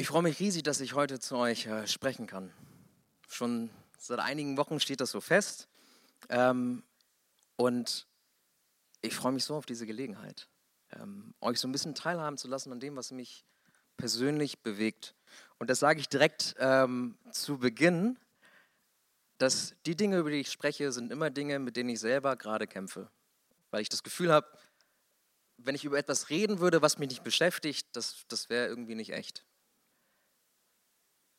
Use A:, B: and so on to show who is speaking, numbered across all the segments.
A: Ich freue mich riesig, dass ich heute zu euch äh, sprechen kann. Schon seit einigen Wochen steht das so fest. Ähm, und ich freue mich so auf diese Gelegenheit, ähm, euch so ein bisschen teilhaben zu lassen an dem, was mich persönlich bewegt. Und das sage ich direkt ähm, zu Beginn, dass die Dinge, über die ich spreche, sind immer Dinge, mit denen ich selber gerade kämpfe. Weil ich das Gefühl habe, wenn ich über etwas reden würde, was mich nicht beschäftigt, das, das wäre irgendwie nicht echt.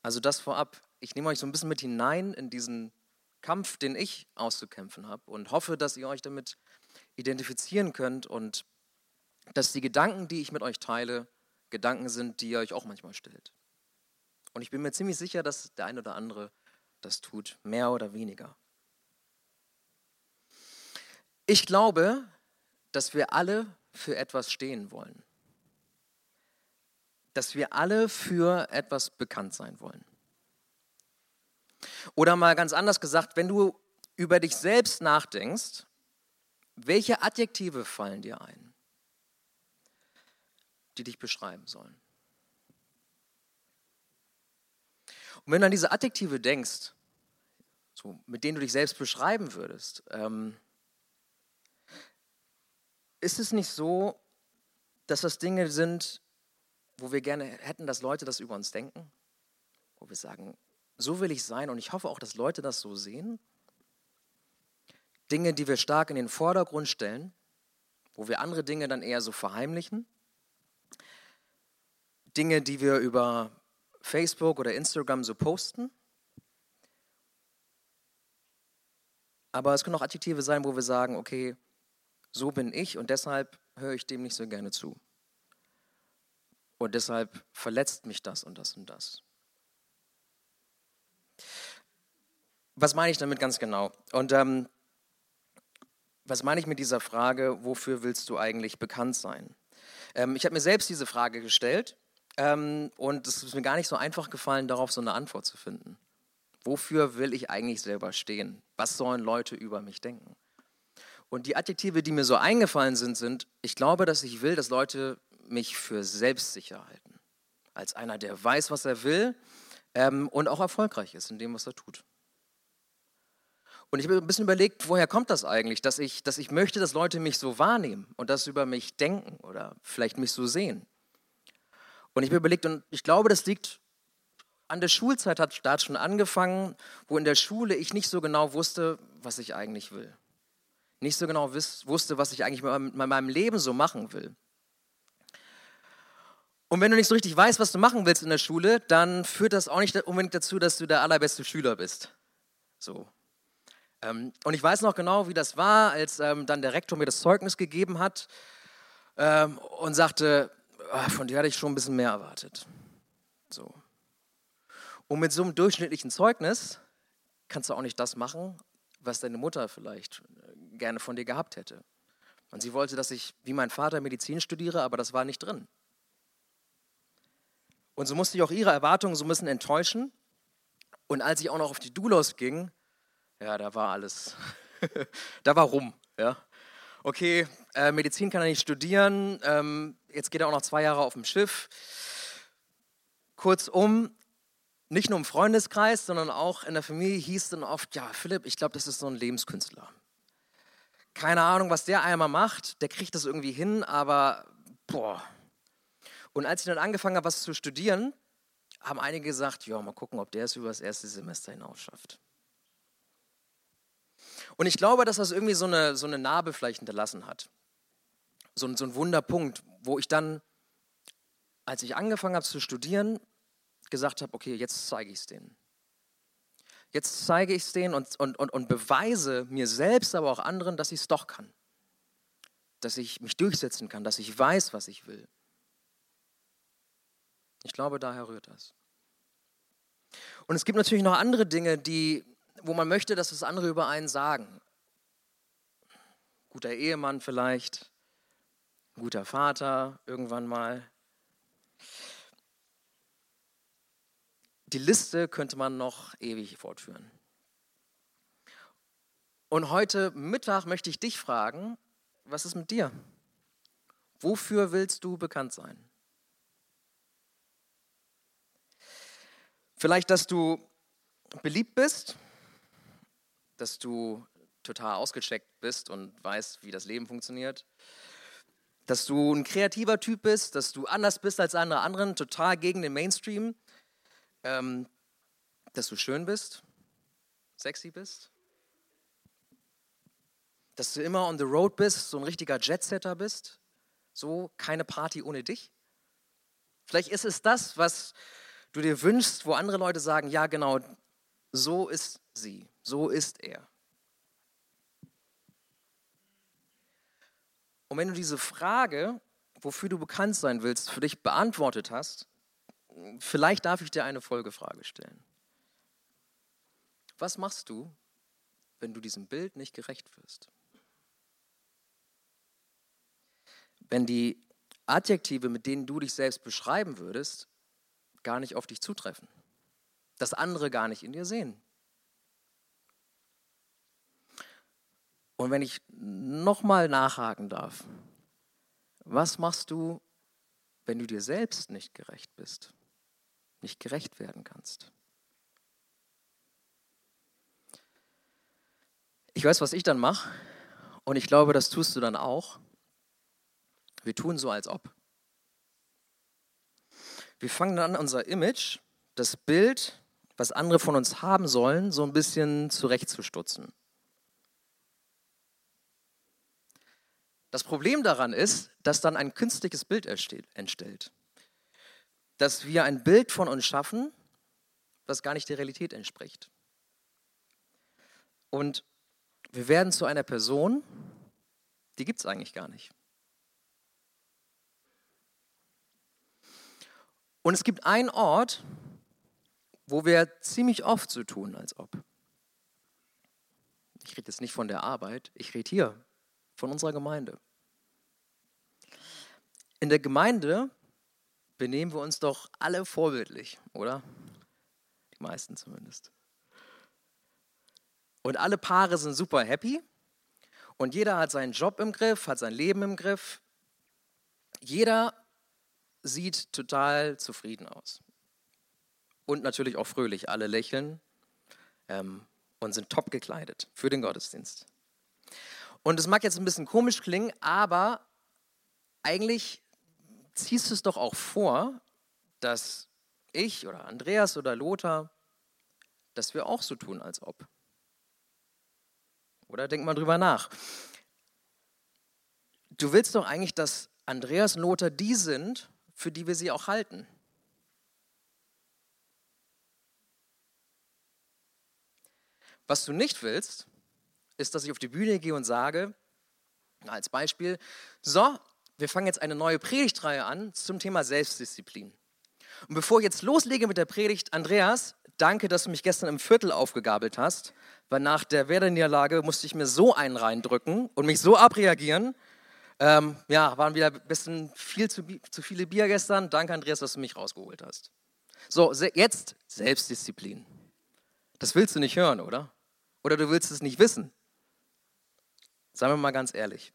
A: Also das vorab. Ich nehme euch so ein bisschen mit hinein in diesen Kampf, den ich auszukämpfen habe und hoffe, dass ihr euch damit identifizieren könnt und dass die Gedanken, die ich mit euch teile, Gedanken sind, die ihr euch auch manchmal stellt. Und ich bin mir ziemlich sicher, dass der eine oder andere das tut, mehr oder weniger. Ich glaube, dass wir alle für etwas stehen wollen dass wir alle für etwas bekannt sein wollen. Oder mal ganz anders gesagt, wenn du über dich selbst nachdenkst, welche Adjektive fallen dir ein, die dich beschreiben sollen? Und wenn du an diese Adjektive denkst, so, mit denen du dich selbst beschreiben würdest, ähm, ist es nicht so, dass das Dinge sind, wo wir gerne hätten, dass Leute das über uns denken, wo wir sagen, so will ich sein und ich hoffe auch, dass Leute das so sehen. Dinge, die wir stark in den Vordergrund stellen, wo wir andere Dinge dann eher so verheimlichen. Dinge, die wir über Facebook oder Instagram so posten. Aber es können auch Adjektive sein, wo wir sagen, okay, so bin ich und deshalb höre ich dem nicht so gerne zu. Und deshalb verletzt mich das und das und das. Was meine ich damit ganz genau? Und ähm, was meine ich mit dieser Frage, wofür willst du eigentlich bekannt sein? Ähm, ich habe mir selbst diese Frage gestellt ähm, und es ist mir gar nicht so einfach gefallen, darauf so eine Antwort zu finden. Wofür will ich eigentlich selber stehen? Was sollen Leute über mich denken? Und die Adjektive, die mir so eingefallen sind, sind, ich glaube, dass ich will, dass Leute mich für selbstsicher halten. Als einer, der weiß, was er will ähm, und auch erfolgreich ist in dem, was er tut. Und ich habe ein bisschen überlegt, woher kommt das eigentlich, dass ich, dass ich möchte, dass Leute mich so wahrnehmen und das über mich denken oder vielleicht mich so sehen. Und ich habe überlegt, und ich glaube, das liegt an der Schulzeit, hat Start schon angefangen, wo in der Schule ich nicht so genau wusste, was ich eigentlich will. Nicht so genau wusste, was ich eigentlich mit meinem Leben so machen will. Und wenn du nicht so richtig weißt, was du machen willst in der Schule, dann führt das auch nicht unbedingt dazu, dass du der allerbeste Schüler bist. So. Ähm, und ich weiß noch genau, wie das war, als ähm, dann der Rektor mir das Zeugnis gegeben hat ähm, und sagte, ah, von dir hatte ich schon ein bisschen mehr erwartet. So. Und mit so einem durchschnittlichen Zeugnis kannst du auch nicht das machen, was deine Mutter vielleicht äh, gerne von dir gehabt hätte. Und sie wollte, dass ich wie mein Vater Medizin studiere, aber das war nicht drin. Und so musste ich auch ihre Erwartungen so ein bisschen enttäuschen. Und als ich auch noch auf die Dulos ging, ja, da war alles, da war rum. Ja. Okay, äh, Medizin kann er nicht studieren, ähm, jetzt geht er auch noch zwei Jahre auf dem Schiff. Kurzum, nicht nur im Freundeskreis, sondern auch in der Familie hieß dann oft, ja, Philipp, ich glaube, das ist so ein Lebenskünstler. Keine Ahnung, was der einmal macht, der kriegt das irgendwie hin, aber boah, und als ich dann angefangen habe, was zu studieren, haben einige gesagt, ja, mal gucken, ob der es über das erste Semester hinaus schafft. Und ich glaube, dass das irgendwie so eine, so eine Narbe vielleicht hinterlassen hat. So, so ein Wunderpunkt, wo ich dann, als ich angefangen habe zu studieren, gesagt habe, okay, jetzt zeige ich es denen. Jetzt zeige ich es denen und, und, und, und beweise mir selbst, aber auch anderen, dass ich es doch kann. Dass ich mich durchsetzen kann, dass ich weiß, was ich will. Ich glaube, daher rührt das. Und es gibt natürlich noch andere Dinge, die, wo man möchte, dass das andere über einen sagen. Guter Ehemann vielleicht, guter Vater irgendwann mal. Die Liste könnte man noch ewig fortführen. Und heute Mittag möchte ich dich fragen, was ist mit dir? Wofür willst du bekannt sein? Vielleicht, dass du beliebt bist, dass du total ausgecheckt bist und weißt, wie das Leben funktioniert. Dass du ein kreativer Typ bist, dass du anders bist als andere anderen, total gegen den Mainstream. Ähm, dass du schön bist, sexy bist. Dass du immer on the road bist, so ein richtiger Jetsetter bist. So keine Party ohne dich. Vielleicht ist es das, was du dir wünschst, wo andere Leute sagen, ja genau, so ist sie, so ist er. Und wenn du diese Frage, wofür du bekannt sein willst, für dich beantwortet hast, vielleicht darf ich dir eine Folgefrage stellen. Was machst du, wenn du diesem Bild nicht gerecht wirst? Wenn die Adjektive, mit denen du dich selbst beschreiben würdest, gar nicht auf dich zutreffen, das andere gar nicht in dir sehen. Und wenn ich nochmal nachhaken darf, was machst du, wenn du dir selbst nicht gerecht bist, nicht gerecht werden kannst? Ich weiß, was ich dann mache und ich glaube, das tust du dann auch. Wir tun so, als ob. Wir fangen dann an, unser Image, das Bild, was andere von uns haben sollen, so ein bisschen zurechtzustutzen. Das Problem daran ist, dass dann ein künstliches Bild entstellt. Dass wir ein Bild von uns schaffen, was gar nicht der Realität entspricht. Und wir werden zu einer Person, die gibt es eigentlich gar nicht. Und es gibt einen Ort, wo wir ziemlich oft so tun, als ob. Ich rede jetzt nicht von der Arbeit, ich rede hier von unserer Gemeinde. In der Gemeinde benehmen wir uns doch alle vorbildlich, oder? Die meisten zumindest. Und alle Paare sind super happy und jeder hat seinen Job im Griff, hat sein Leben im Griff. Jeder sieht total zufrieden aus. Und natürlich auch fröhlich. Alle lächeln ähm, und sind top gekleidet für den Gottesdienst. Und es mag jetzt ein bisschen komisch klingen, aber eigentlich ziehst du es doch auch vor, dass ich oder Andreas oder Lothar, dass wir auch so tun, als ob. Oder denk mal drüber nach. Du willst doch eigentlich, dass Andreas und Lothar die sind, für die wir sie auch halten. Was du nicht willst, ist, dass ich auf die Bühne gehe und sage, als Beispiel, so, wir fangen jetzt eine neue Predigtreihe an zum Thema Selbstdisziplin. Und bevor ich jetzt loslege mit der Predigt, Andreas, danke, dass du mich gestern im Viertel aufgegabelt hast, weil nach der Werder-Niederlage musste ich mir so einen reindrücken und mich so abreagieren. Ähm, ja, waren wieder ein bisschen viel zu, zu viele Bier gestern. Danke, Andreas, dass du mich rausgeholt hast. So, jetzt Selbstdisziplin. Das willst du nicht hören, oder? Oder du willst es nicht wissen. Seien wir mal ganz ehrlich.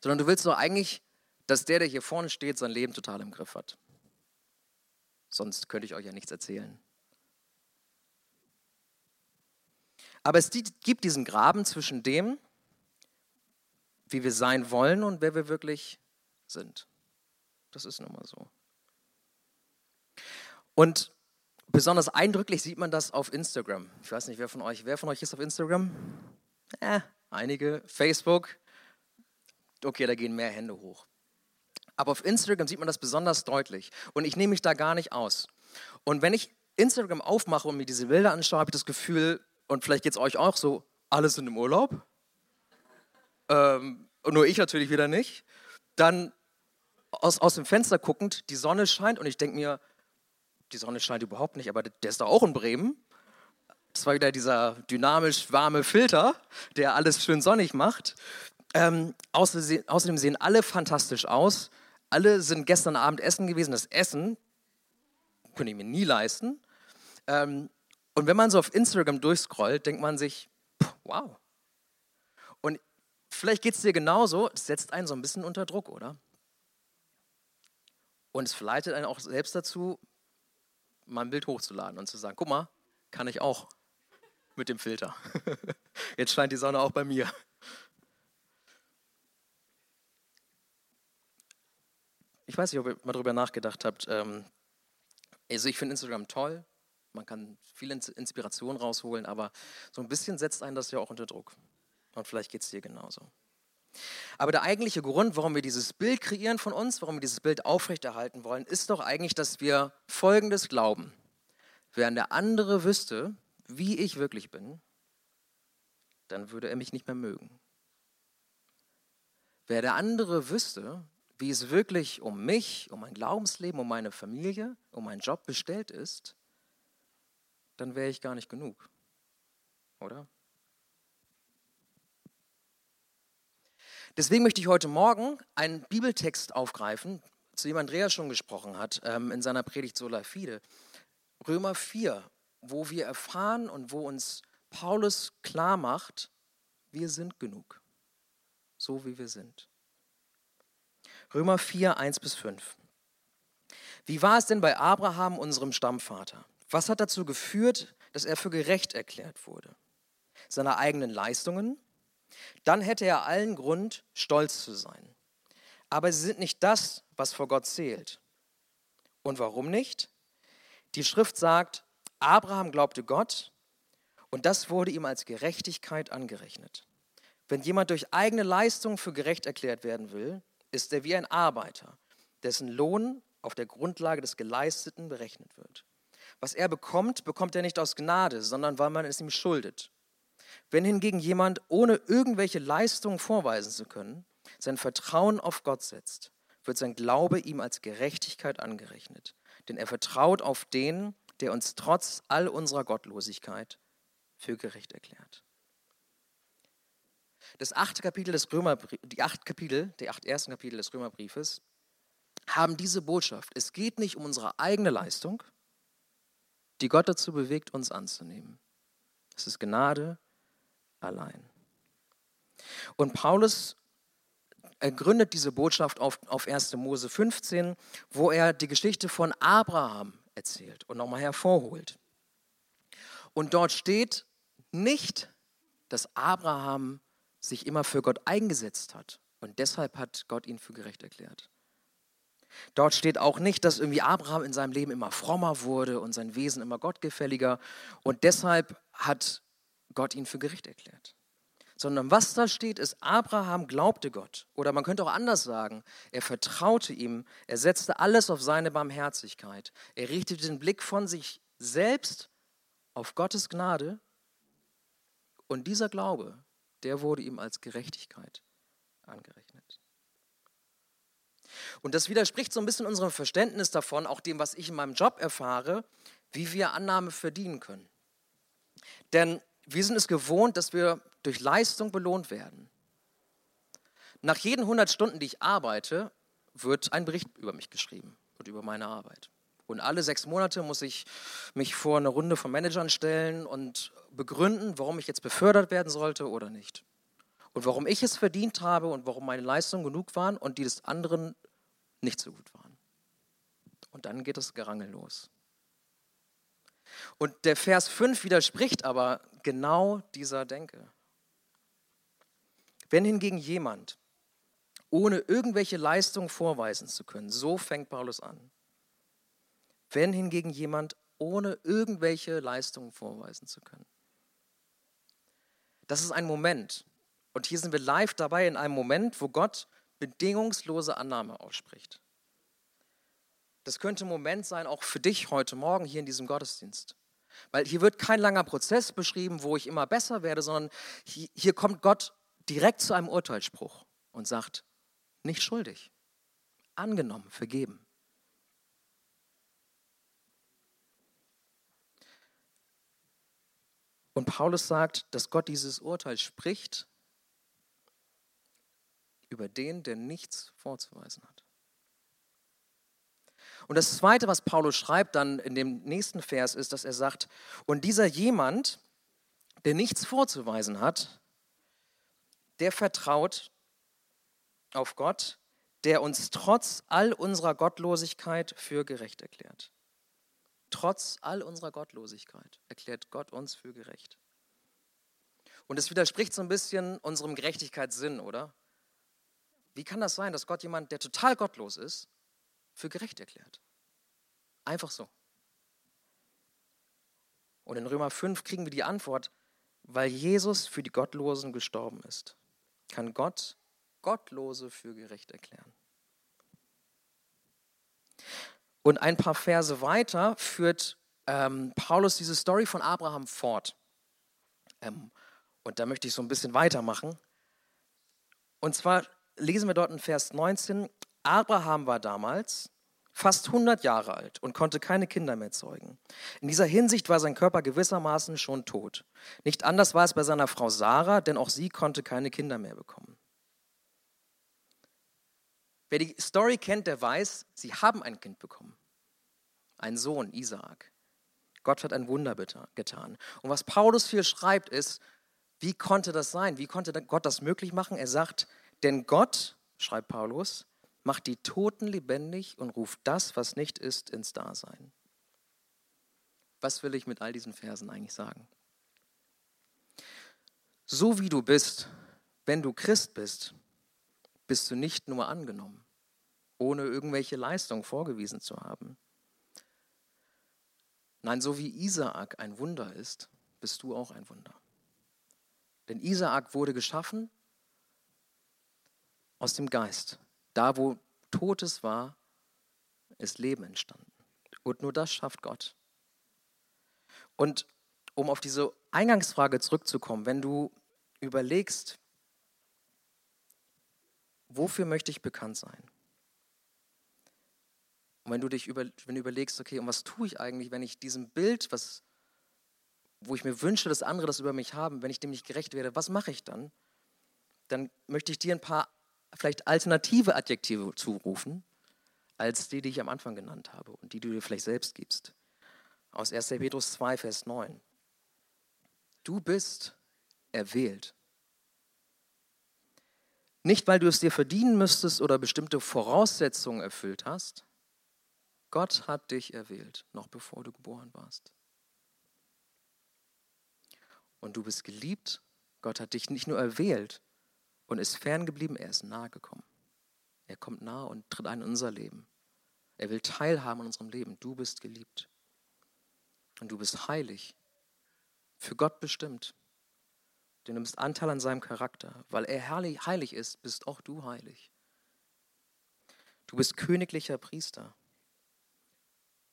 A: Sondern du willst doch eigentlich, dass der, der hier vorne steht, sein Leben total im Griff hat. Sonst könnte ich euch ja nichts erzählen. Aber es gibt diesen Graben zwischen dem, wie wir sein wollen und wer wir wirklich sind. Das ist nun mal so. Und besonders eindrücklich sieht man das auf Instagram. Ich weiß nicht, wer von euch, wer von euch ist auf Instagram? Äh, einige. Facebook. Okay, da gehen mehr Hände hoch. Aber auf Instagram sieht man das besonders deutlich. Und ich nehme mich da gar nicht aus. Und wenn ich Instagram aufmache und mir diese Bilder anschaue, habe ich das Gefühl, und vielleicht geht es euch auch so, alle sind im Urlaub. Ähm, nur ich natürlich wieder nicht. Dann aus, aus dem Fenster guckend, die Sonne scheint und ich denke mir, die Sonne scheint überhaupt nicht, aber der ist da auch in Bremen. Das war wieder dieser dynamisch warme Filter, der alles schön sonnig macht. Ähm, außerdem sehen alle fantastisch aus. Alle sind gestern Abend essen gewesen. Das Essen könnte ich mir nie leisten. Ähm, und wenn man so auf Instagram durchscrollt, denkt man sich, wow. Vielleicht geht es dir genauso, es setzt einen so ein bisschen unter Druck, oder? Und es verleitet einen auch selbst dazu, mal ein Bild hochzuladen und zu sagen, guck mal, kann ich auch mit dem Filter. Jetzt scheint die Sonne auch bei mir. Ich weiß nicht, ob ihr mal darüber nachgedacht habt. Ähm, also ich finde Instagram toll, man kann viel Inspiration rausholen, aber so ein bisschen setzt einen das ja auch unter Druck. Und vielleicht geht es dir genauso. Aber der eigentliche Grund, warum wir dieses Bild kreieren von uns, warum wir dieses Bild aufrechterhalten wollen, ist doch eigentlich, dass wir Folgendes glauben. Während der andere wüsste, wie ich wirklich bin, dann würde er mich nicht mehr mögen. Wer der andere wüsste, wie es wirklich um mich, um mein Glaubensleben, um meine Familie, um meinen Job bestellt ist, dann wäre ich gar nicht genug. Oder? Deswegen möchte ich heute Morgen einen Bibeltext aufgreifen, zu dem Andreas schon gesprochen hat, ähm, in seiner Predigt Sola Fide. Römer 4, wo wir erfahren und wo uns Paulus klar macht, wir sind genug, so wie wir sind. Römer 4, 1 bis 5. Wie war es denn bei Abraham, unserem Stammvater? Was hat dazu geführt, dass er für gerecht erklärt wurde? Seine eigenen Leistungen? Dann hätte er allen Grund, stolz zu sein. Aber sie sind nicht das, was vor Gott zählt. Und warum nicht? Die Schrift sagt, Abraham glaubte Gott und das wurde ihm als Gerechtigkeit angerechnet. Wenn jemand durch eigene Leistung für gerecht erklärt werden will, ist er wie ein Arbeiter, dessen Lohn auf der Grundlage des Geleisteten berechnet wird. Was er bekommt, bekommt er nicht aus Gnade, sondern weil man es ihm schuldet. Wenn hingegen jemand, ohne irgendwelche Leistungen vorweisen zu können, sein Vertrauen auf Gott setzt, wird sein Glaube ihm als Gerechtigkeit angerechnet. Denn er vertraut auf den, der uns trotz all unserer Gottlosigkeit für gerecht erklärt. Das achte Kapitel des Römerbriefes, die acht Kapitel, die acht ersten Kapitel des Römerbriefes haben diese Botschaft. Es geht nicht um unsere eigene Leistung, die Gott dazu bewegt, uns anzunehmen. Es ist Gnade allein. Und Paulus er gründet diese Botschaft auf, auf 1. Mose 15, wo er die Geschichte von Abraham erzählt und nochmal hervorholt. Und dort steht nicht, dass Abraham sich immer für Gott eingesetzt hat und deshalb hat Gott ihn für gerecht erklärt. Dort steht auch nicht, dass irgendwie Abraham in seinem Leben immer frommer wurde und sein Wesen immer gottgefälliger und deshalb hat Gott ihn für gerecht erklärt. Sondern was da steht, ist, Abraham glaubte Gott. Oder man könnte auch anders sagen, er vertraute ihm, er setzte alles auf seine Barmherzigkeit. Er richtete den Blick von sich selbst auf Gottes Gnade und dieser Glaube, der wurde ihm als Gerechtigkeit angerechnet. Und das widerspricht so ein bisschen unserem Verständnis davon, auch dem, was ich in meinem Job erfahre, wie wir Annahme verdienen können. Denn wir sind es gewohnt, dass wir durch Leistung belohnt werden. Nach jeden 100 Stunden, die ich arbeite, wird ein Bericht über mich geschrieben und über meine Arbeit. Und alle sechs Monate muss ich mich vor eine Runde von Managern stellen und begründen, warum ich jetzt befördert werden sollte oder nicht. Und warum ich es verdient habe und warum meine Leistungen genug waren und die des anderen nicht so gut waren. Und dann geht das Gerangel los. Und der Vers 5 widerspricht aber genau dieser Denke. Wenn hingegen jemand, ohne irgendwelche Leistung vorweisen zu können, so fängt Paulus an. Wenn hingegen jemand ohne irgendwelche Leistungen vorweisen zu können. Das ist ein Moment. Und hier sind wir live dabei in einem Moment, wo Gott bedingungslose Annahme ausspricht. Das könnte ein Moment sein, auch für dich heute Morgen hier in diesem Gottesdienst. Weil hier wird kein langer Prozess beschrieben, wo ich immer besser werde, sondern hier, kommt Gott direkt zu einem Urteilsspruch und sagt, nicht schuldig, angenommen, vergeben. Und Paulus sagt, dass Gott dieses Urteil spricht über den, der nichts vorzuweisen hat. Und das Zweite, was Paulus schreibt dann in dem nächsten Vers, ist, dass er sagt, und dieser jemand, der nichts vorzuweisen hat, der vertraut auf Gott, der uns trotz all unserer Gottlosigkeit für gerecht erklärt. Trotz all unserer Gottlosigkeit erklärt Gott uns für gerecht. Und es widerspricht so ein bisschen unserem Gerechtigkeitssinn, oder? Wie kann das sein, dass Gott jemand, der total gottlos ist, für gerecht erklärt? Einfach so. Und in Römer 5 kriegen wir die Antwort, weil Jesus für die Gottlosen gestorben ist, kann Gott Gottlose für gerecht erklären. Und ein paar Verse weiter führt ähm, Paulus diese Story von Abraham fort. Ähm, und da möchte ich so ein bisschen weitermachen. Und zwar lesen wir dort in Vers 19, Abraham war damals fast 100 Jahre alt und konnte keine Kinder mehr zeugen. In dieser Hinsicht war sein Körper gewissermaßen schon tot. Nicht anders war es bei seiner Frau Sarah, denn auch sie konnte keine Kinder mehr bekommen. Wer die Story kennt, der weiß, sie haben ein Kind bekommen. Ein Sohn, Isaak. Gott hat ein Wunder getan. Und was Paulus hier schreibt, ist, wie konnte das sein? Wie konnte Gott das möglich machen? Er sagt, denn Gott, schreibt Paulus, macht die Toten lebendig und ruft das, was nicht ist, ins Dasein. Was will ich mit all diesen Versen eigentlich sagen? So wie du bist, wenn du Christ bist, bist du nicht nur angenommen, ohne irgendwelche Leistung vorgewiesen zu haben. Nein, so wie Isaak ein Wunder ist, bist du auch ein Wunder. Denn Isaak wurde geschaffen aus dem Geist. Da, wo Totes war, ist Leben entstanden. Und nur das schafft Gott. Und um auf diese Eingangsfrage zurückzukommen, wenn du überlegst, wofür möchte ich bekannt sein? Und wenn du dich über, wenn du überlegst, okay, und was tue ich eigentlich, wenn ich diesem Bild, was, wo ich mir wünsche, dass andere das über mich haben, wenn ich dem nicht gerecht werde, was mache ich dann? Dann möchte ich dir ein paar vielleicht alternative Adjektive zurufen, als die, die ich am Anfang genannt habe und die du dir vielleicht selbst gibst. Aus 1. Petrus 2, Vers 9. Du bist erwählt. Nicht, weil du es dir verdienen müsstest oder bestimmte Voraussetzungen erfüllt hast. Gott hat dich erwählt, noch bevor du geboren warst. Und du bist geliebt. Gott hat dich nicht nur erwählt, und ist ferngeblieben, er ist nahe gekommen. Er kommt nahe und tritt ein in unser Leben. Er will teilhaben an unserem Leben. Du bist geliebt. Und du bist heilig. Für Gott bestimmt. Du nimmst Anteil an seinem Charakter. Weil er heilig ist, bist auch du heilig. Du bist königlicher Priester.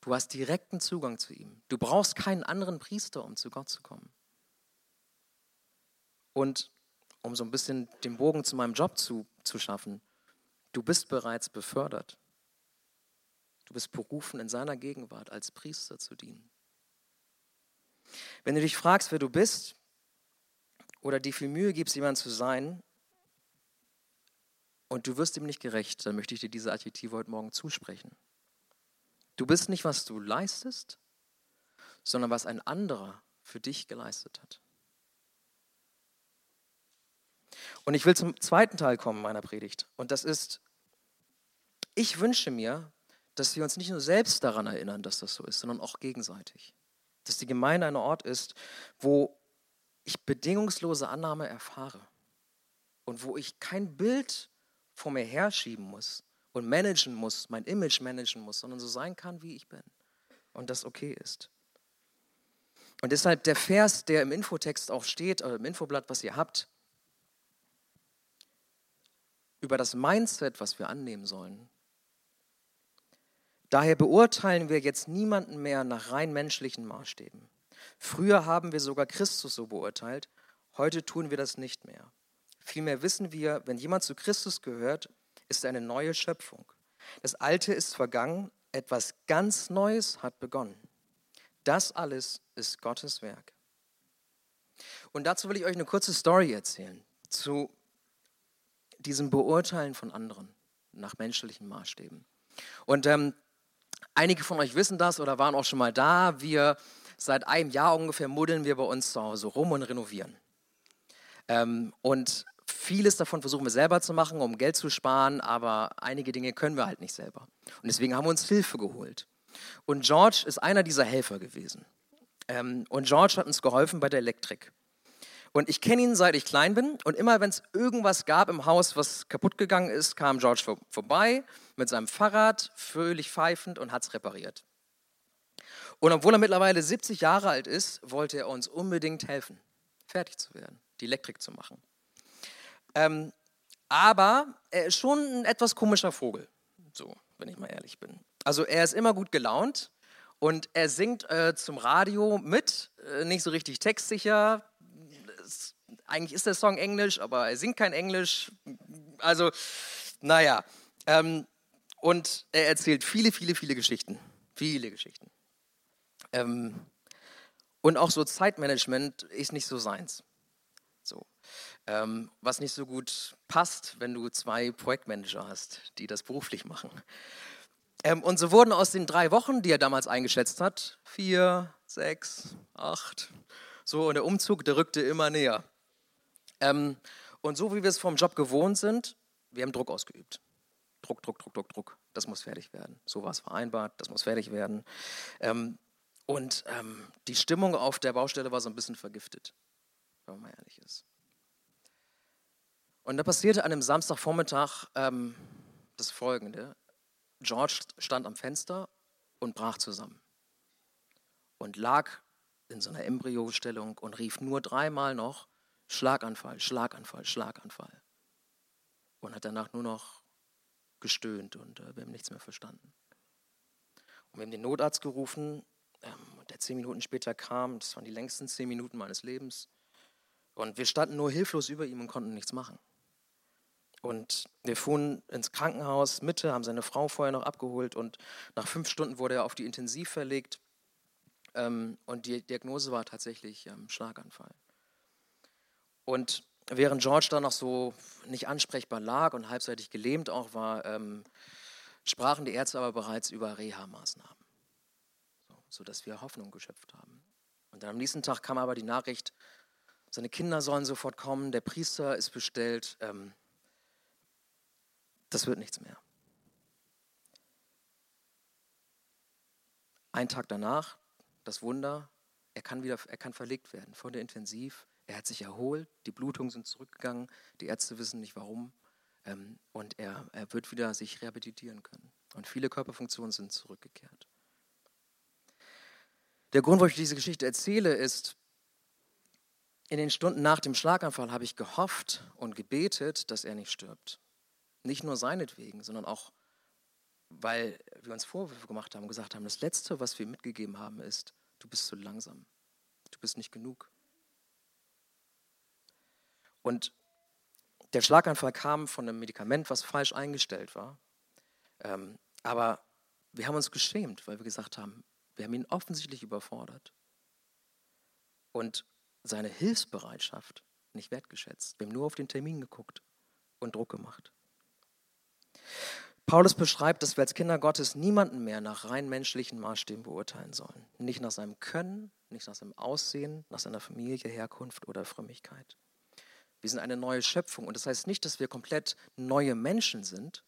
A: Du hast direkten Zugang zu ihm. Du brauchst keinen anderen Priester, um zu Gott zu kommen. Und um so ein bisschen den Bogen zu meinem Job zu, zu schaffen, du bist bereits befördert. Du bist berufen, in seiner Gegenwart als Priester zu dienen. Wenn du dich fragst, wer du bist oder dir viel Mühe gibst, jemand zu sein, und du wirst ihm nicht gerecht, dann möchte ich dir diese Adjektive heute Morgen zusprechen. Du bist nicht, was du leistest, sondern was ein anderer für dich geleistet hat. Und ich will zum zweiten Teil kommen meiner Predigt. Und das ist, ich wünsche mir, dass wir uns nicht nur selbst daran erinnern, dass das so ist, sondern auch gegenseitig. Dass die Gemeinde ein Ort ist, wo ich bedingungslose Annahme erfahre und wo ich kein Bild vor mir herschieben muss und managen muss, mein Image managen muss, sondern so sein kann, wie ich bin und das okay ist. Und deshalb der Vers, der im Infotext auch steht, oder im Infoblatt, was ihr habt, über das Mindset, was wir annehmen sollen. Daher beurteilen wir jetzt niemanden mehr nach rein menschlichen Maßstäben. Früher haben wir sogar Christus so beurteilt, heute tun wir das nicht mehr. Vielmehr wissen wir, wenn jemand zu Christus gehört, ist er eine neue Schöpfung. Das Alte ist vergangen, etwas ganz Neues hat begonnen. Das alles ist Gottes Werk. Und dazu will ich euch eine kurze Story erzählen zu diesem Beurteilen von anderen nach menschlichen Maßstäben. Und ähm, einige von euch wissen das oder waren auch schon mal da. Wir seit einem Jahr ungefähr muddeln wir bei uns zu Hause rum und renovieren. Ähm, und vieles davon versuchen wir selber zu machen, um Geld zu sparen, aber einige Dinge können wir halt nicht selber. Und deswegen haben wir uns Hilfe geholt. Und George ist einer dieser Helfer gewesen. Ähm, und George hat uns geholfen bei der Elektrik. Und ich kenne ihn, seit ich klein bin. Und immer, wenn es irgendwas gab im Haus, was kaputt gegangen ist, kam George vor, vorbei mit seinem Fahrrad, fröhlich pfeifend und hat es repariert. Und obwohl er mittlerweile 70 Jahre alt ist, wollte er uns unbedingt helfen, fertig zu werden, die Elektrik zu machen. Ähm, aber er ist schon ein etwas komischer Vogel, so, wenn ich mal ehrlich bin. Also er ist immer gut gelaunt und er singt äh, zum Radio mit, äh, nicht so richtig textsicher. Eigentlich ist der Song Englisch, aber er singt kein Englisch. Also, naja. Ähm, und er erzählt viele, viele, viele Geschichten. Viele Geschichten. Ähm, und auch so Zeitmanagement ist nicht so seins. So. Ähm, was nicht so gut passt, wenn du zwei Projektmanager hast, die das beruflich machen. Ähm, und so wurden aus den drei Wochen, die er damals eingeschätzt hat, vier, sechs, acht. So, und der Umzug, der rückte immer näher. Ähm, und so wie wir es vom Job gewohnt sind, wir haben Druck ausgeübt. Druck, Druck, Druck, Druck, Druck. Das muss fertig werden. So war es vereinbart, das muss fertig werden. Ähm, und ähm, die Stimmung auf der Baustelle war so ein bisschen vergiftet, wenn man ehrlich ist. Und da passierte an einem Samstagvormittag ähm, das Folgende. George stand am Fenster und brach zusammen und lag in so einer Embryostellung und rief nur dreimal noch Schlaganfall, Schlaganfall, Schlaganfall. Und hat danach nur noch gestöhnt und äh, wir haben nichts mehr verstanden. Und wir haben den Notarzt gerufen ähm, der zehn Minuten später kam. Das waren die längsten zehn Minuten meines Lebens. Und wir standen nur hilflos über ihm und konnten nichts machen. Und wir fuhren ins Krankenhaus Mitte, haben seine Frau vorher noch abgeholt und nach fünf Stunden wurde er auf die Intensiv verlegt. Ähm, und die Diagnose war tatsächlich ähm, Schlaganfall. Und während George da noch so nicht ansprechbar lag und halbseitig gelähmt auch war, ähm, sprachen die Ärzte aber bereits über Reha-Maßnahmen sodass wir Hoffnung geschöpft haben. Und dann am nächsten Tag kam aber die Nachricht, seine Kinder sollen sofort kommen, der Priester ist bestellt, ähm, das wird nichts mehr. Ein Tag danach, das Wunder, er kann wieder, er kann verlegt werden von der Intensiv. Er hat sich erholt, die Blutungen sind zurückgegangen, die Ärzte wissen nicht warum. Ähm, und er, er wird wieder sich rehabilitieren können. Und viele Körperfunktionen sind zurückgekehrt. Der Grund, warum ich diese Geschichte erzähle, ist, in den Stunden nach dem Schlaganfall habe ich gehofft und gebetet, dass er nicht stirbt. Nicht nur seinetwegen, sondern auch, weil wir uns Vorwürfe gemacht haben und gesagt haben, das Letzte, was wir mitgegeben haben, ist, du bist zu langsam, du bist nicht genug. Und der Schlaganfall kam von einem Medikament, was falsch eingestellt war. Ähm, aber wir haben uns geschämt, weil wir gesagt haben, wir haben ihn offensichtlich überfordert und seine Hilfsbereitschaft nicht wertgeschätzt. Wir haben nur auf den Termin geguckt und Druck gemacht. Paulus beschreibt, dass wir als Kinder Gottes niemanden mehr nach rein menschlichen Maßstäben beurteilen sollen. Nicht nach seinem Können, nicht nach seinem Aussehen, nach seiner Familie, Herkunft oder Frömmigkeit. Wir sind eine neue Schöpfung und das heißt nicht, dass wir komplett neue Menschen sind,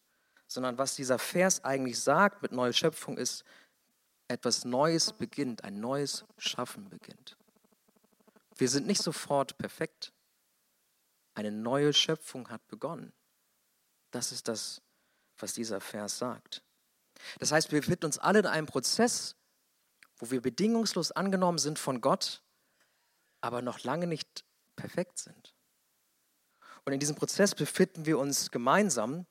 A: sondern was dieser Vers eigentlich sagt mit neue Schöpfung ist, etwas Neues beginnt, ein neues Schaffen beginnt. Wir sind nicht sofort perfekt. Eine neue Schöpfung hat begonnen. Das ist das, was dieser Vers sagt. Das heißt, wir befinden uns alle in einem Prozess, wo wir bedingungslos angenommen sind von Gott, aber noch lange nicht perfekt sind. Und in diesem Prozess befinden wir uns gemeinsam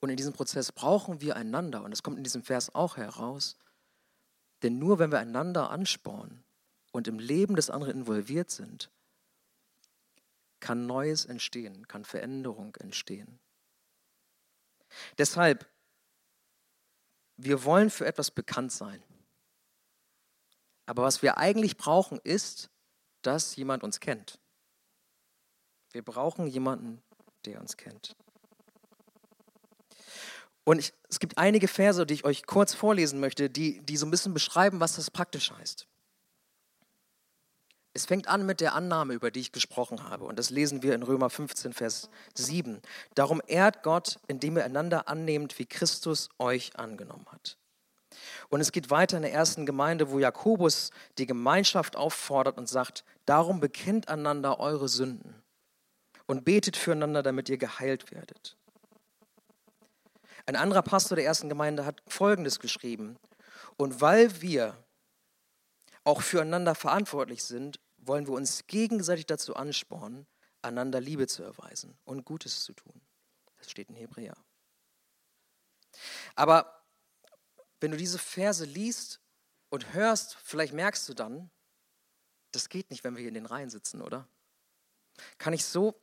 A: und in diesem Prozess brauchen wir einander. Und das kommt in diesem Vers auch heraus. Denn nur wenn wir einander anspornen und im Leben des anderen involviert sind, kann Neues entstehen, kann Veränderung entstehen. Deshalb, wir wollen für etwas bekannt sein. Aber was wir eigentlich brauchen, ist, dass jemand uns kennt. Wir brauchen jemanden, der uns kennt. Und ich, es gibt einige Verse, die ich euch kurz vorlesen möchte, die, die so ein bisschen beschreiben, was das praktisch heißt. Es fängt an mit der Annahme, über die ich gesprochen habe. Und das lesen wir in Römer 15, Vers 7. Darum ehrt Gott, indem ihr einander annehmt, wie Christus euch angenommen hat. Und es geht weiter in der ersten Gemeinde, wo Jakobus die Gemeinschaft auffordert und sagt, darum bekennt einander eure Sünden und betet füreinander, damit ihr geheilt werdet. Ein anderer Pastor der ersten Gemeinde hat Folgendes geschrieben. Und weil wir auch füreinander verantwortlich sind, wollen wir uns gegenseitig dazu anspornen, einander Liebe zu erweisen und Gutes zu tun. Das steht in Hebräer. Aber wenn du diese Verse liest und hörst, vielleicht merkst du dann, das geht nicht, wenn wir hier in den Reihen sitzen, oder? Kann ich so,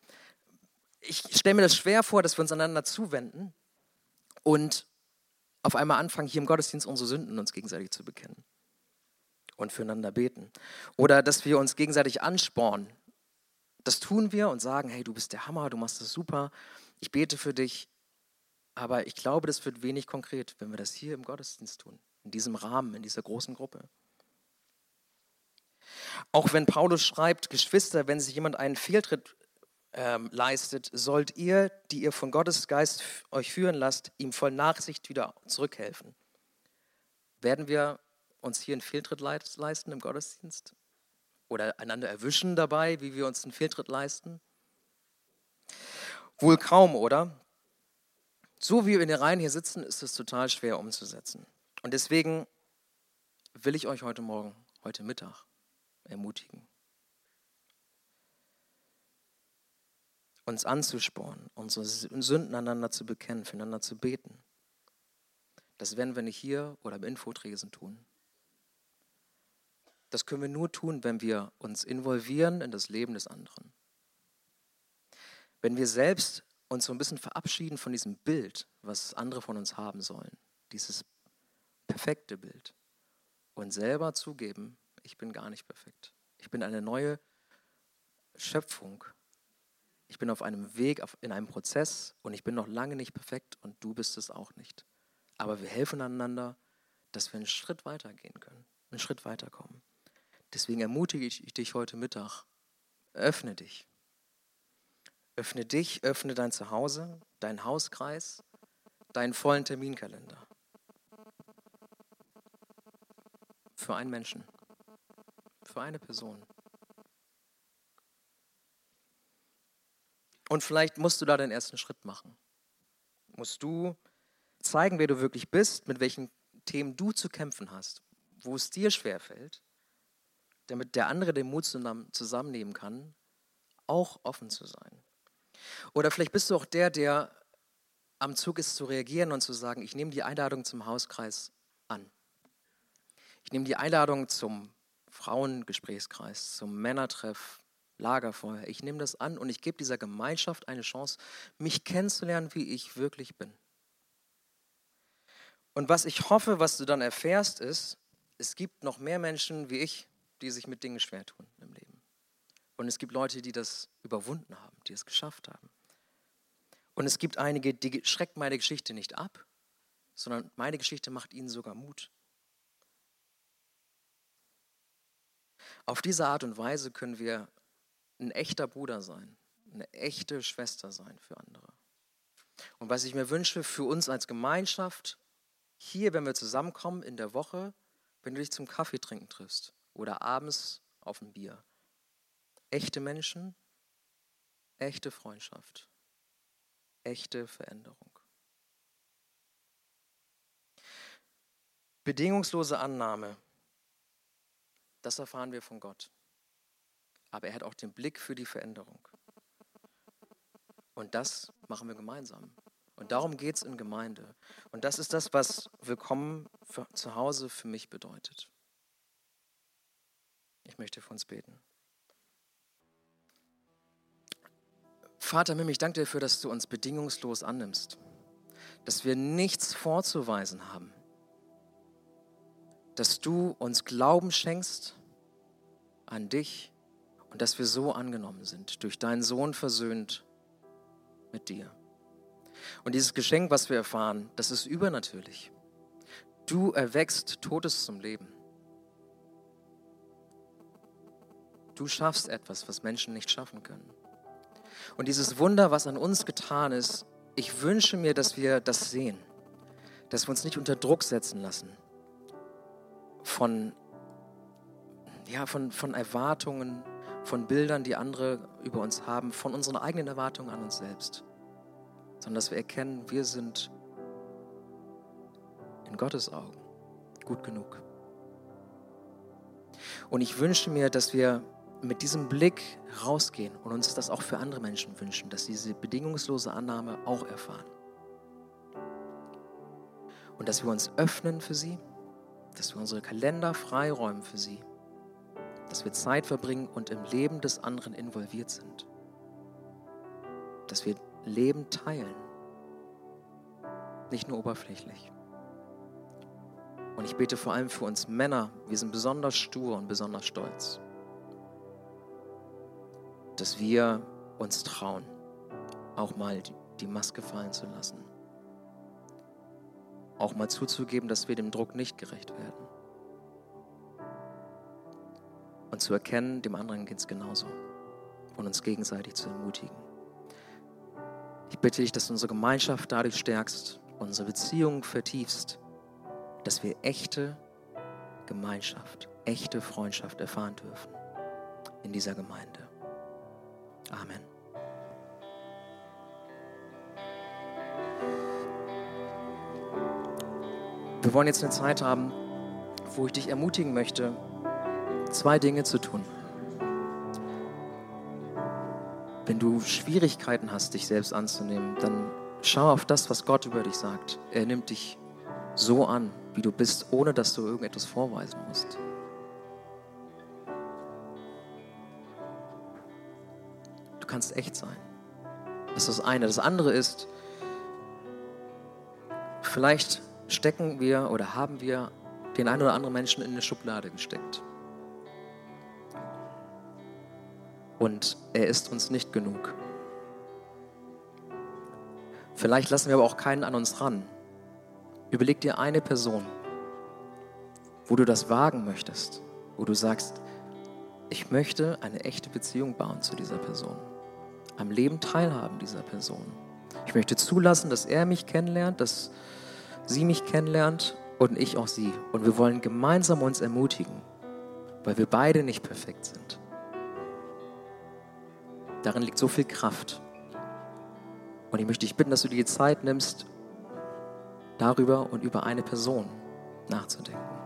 A: ich stelle mir das schwer vor, dass wir uns einander zuwenden und auf einmal anfangen, hier im Gottesdienst unsere Sünden uns gegenseitig zu bekennen und füreinander beten. Oder dass wir uns gegenseitig anspornen. Das tun wir und sagen, hey, du bist der Hammer, du machst das super, ich bete für dich. Aber ich glaube, das wird wenig konkret, wenn wir das hier im Gottesdienst tun, in diesem Rahmen, in dieser großen Gruppe. Auch wenn Paulus schreibt, Geschwister, wenn sich jemand einen Fehltritt ähm, leistet, sollt ihr, die ihr von Gottes Geist euch führen lasst, ihm voll Nachsicht wieder zurückhelfen. Werden wir uns hier einen Fehltritt leisten im Gottesdienst? Oder einander erwischen dabei, wie wir uns einen Fehltritt leisten? Wohl kaum, oder? So wie wir in den Reihen hier sitzen, ist es total schwer umzusetzen. Und deswegen will ich euch heute Morgen, heute Mittag ermutigen. uns anzuspornen, unsere Sünden aneinander zu bekennen, füreinander zu beten. Das werden wir nicht hier oder im Infotresen tun. Das können wir nur tun, wenn wir uns involvieren in das Leben des anderen. Wenn wir selbst uns so ein bisschen verabschieden von diesem Bild, was andere von uns haben sollen, dieses perfekte Bild, und selber zugeben, ich bin gar nicht perfekt. Ich bin eine neue Schöpfung ich bin auf einem Weg, in einem Prozess und ich bin noch lange nicht perfekt und du bist es auch nicht. Aber wir helfen einander, dass wir einen Schritt weitergehen können, einen Schritt weiterkommen. Deswegen ermutige ich dich heute Mittag, öffne dich. Öffne dich, öffne dein Zuhause, deinen Hauskreis, deinen vollen Terminkalender. Für einen Menschen, für eine Person. Und vielleicht musst du da den ersten Schritt machen. Musst du zeigen, wer du wirklich bist, mit welchen Themen du zu kämpfen hast, wo es dir schwerfällt, damit der andere den Mut zusammennehmen kann, auch offen zu sein. Oder vielleicht bist du auch der, der am Zug ist zu reagieren und zu sagen, ich nehme die Einladung zum Hauskreis an. Ich nehme die Einladung zum Frauengesprächskreis, zum Männertreff, Lagerfeuer. Ich nehme das an und ich gebe dieser Gemeinschaft eine Chance, mich kennenzulernen, wie ich wirklich bin. Und was ich hoffe, was du dann erfährst, ist, es gibt noch mehr Menschen wie ich, die sich mit Dingen schwer tun im Leben. Und es gibt Leute, die das überwunden haben, die es geschafft haben. Und es gibt einige, die schreckt meine Geschichte nicht ab, sondern meine Geschichte macht ihnen sogar Mut. Auf diese Art und Weise können wir ein echter Bruder sein, eine echte Schwester sein für andere. Und was ich mir wünsche für uns als Gemeinschaft, hier, wenn wir zusammenkommen in der Woche, wenn du dich zum Kaffee trinken triffst oder abends auf ein Bier. Echte Menschen, echte Freundschaft, echte Veränderung. Bedingungslose Annahme, das erfahren wir von Gott aber er hat auch den Blick für die Veränderung. Und das machen wir gemeinsam. Und darum geht es in Gemeinde. Und das ist das, was Willkommen für, zu Hause für mich bedeutet. Ich möchte für uns beten. Vater Mim, ich danke dir dafür, dass du uns bedingungslos annimmst, dass wir nichts vorzuweisen haben, dass du uns Glauben schenkst an dich und dass wir so angenommen sind, durch deinen Sohn versöhnt mit dir. Und dieses Geschenk, was wir erfahren, das ist übernatürlich. Du erweckst Todes zum Leben. Du schaffst etwas, was Menschen nicht schaffen können. Und dieses Wunder, was an uns getan ist, ich wünsche mir, dass wir das sehen, dass wir uns nicht unter Druck setzen lassen, von, ja, von, von Erwartungen, von Bildern, die andere über uns haben, von unseren eigenen Erwartungen an uns selbst, sondern dass wir erkennen, wir sind in Gottes Augen gut genug. Und ich wünsche mir, dass wir mit diesem Blick rausgehen und uns das auch für andere Menschen wünschen, dass sie diese bedingungslose Annahme auch erfahren. Und dass wir uns öffnen für sie, dass wir unsere Kalender freiräumen für sie, dass wir Zeit verbringen und im Leben des anderen involviert sind, dass wir Leben teilen, nicht nur oberflächlich. Und ich bete vor allem für uns Männer, wir sind besonders stur und besonders stolz dass wir uns trauen, auch mal die Maske fallen zu lassen. Auch mal zuzugeben, dass wir dem Druck nicht gerecht werden. Und zu erkennen, dem anderen geht es genauso. Und uns gegenseitig zu ermutigen. Ich bitte dich, dass du unsere Gemeinschaft dadurch stärkst, unsere Beziehungen vertiefst, dass wir echte Gemeinschaft, echte Freundschaft erfahren dürfen in dieser Gemeinde. Amen. Wir wollen jetzt eine Zeit haben, wo ich dich ermutigen möchte, zwei Dinge zu tun. Wenn du Schwierigkeiten hast, dich selbst anzunehmen, dann schau auf das, was Gott über dich sagt. Er nimmt dich so an, wie du bist, ohne dass du irgendetwas vorweisen musst. kannst echt sein. Das ist das eine. Das andere ist, vielleicht stecken wir oder haben wir den einen oder anderen Menschen in eine Schublade gesteckt. Und er ist uns nicht genug. Vielleicht lassen wir aber auch keinen an uns ran. Überleg dir eine Person, wo du das wagen möchtest, wo du sagst, ich möchte eine echte Beziehung bauen zu dieser Person am Leben teilhaben dieser Person. Ich möchte zulassen, dass er mich kennenlernt, dass sie mich kennenlernt und ich auch sie. Und wir wollen gemeinsam uns ermutigen, weil wir beide nicht perfekt sind. Darin liegt so viel Kraft. Und ich möchte dich bitten, dass du dir die Zeit nimmst, darüber und über eine Person nachzudenken.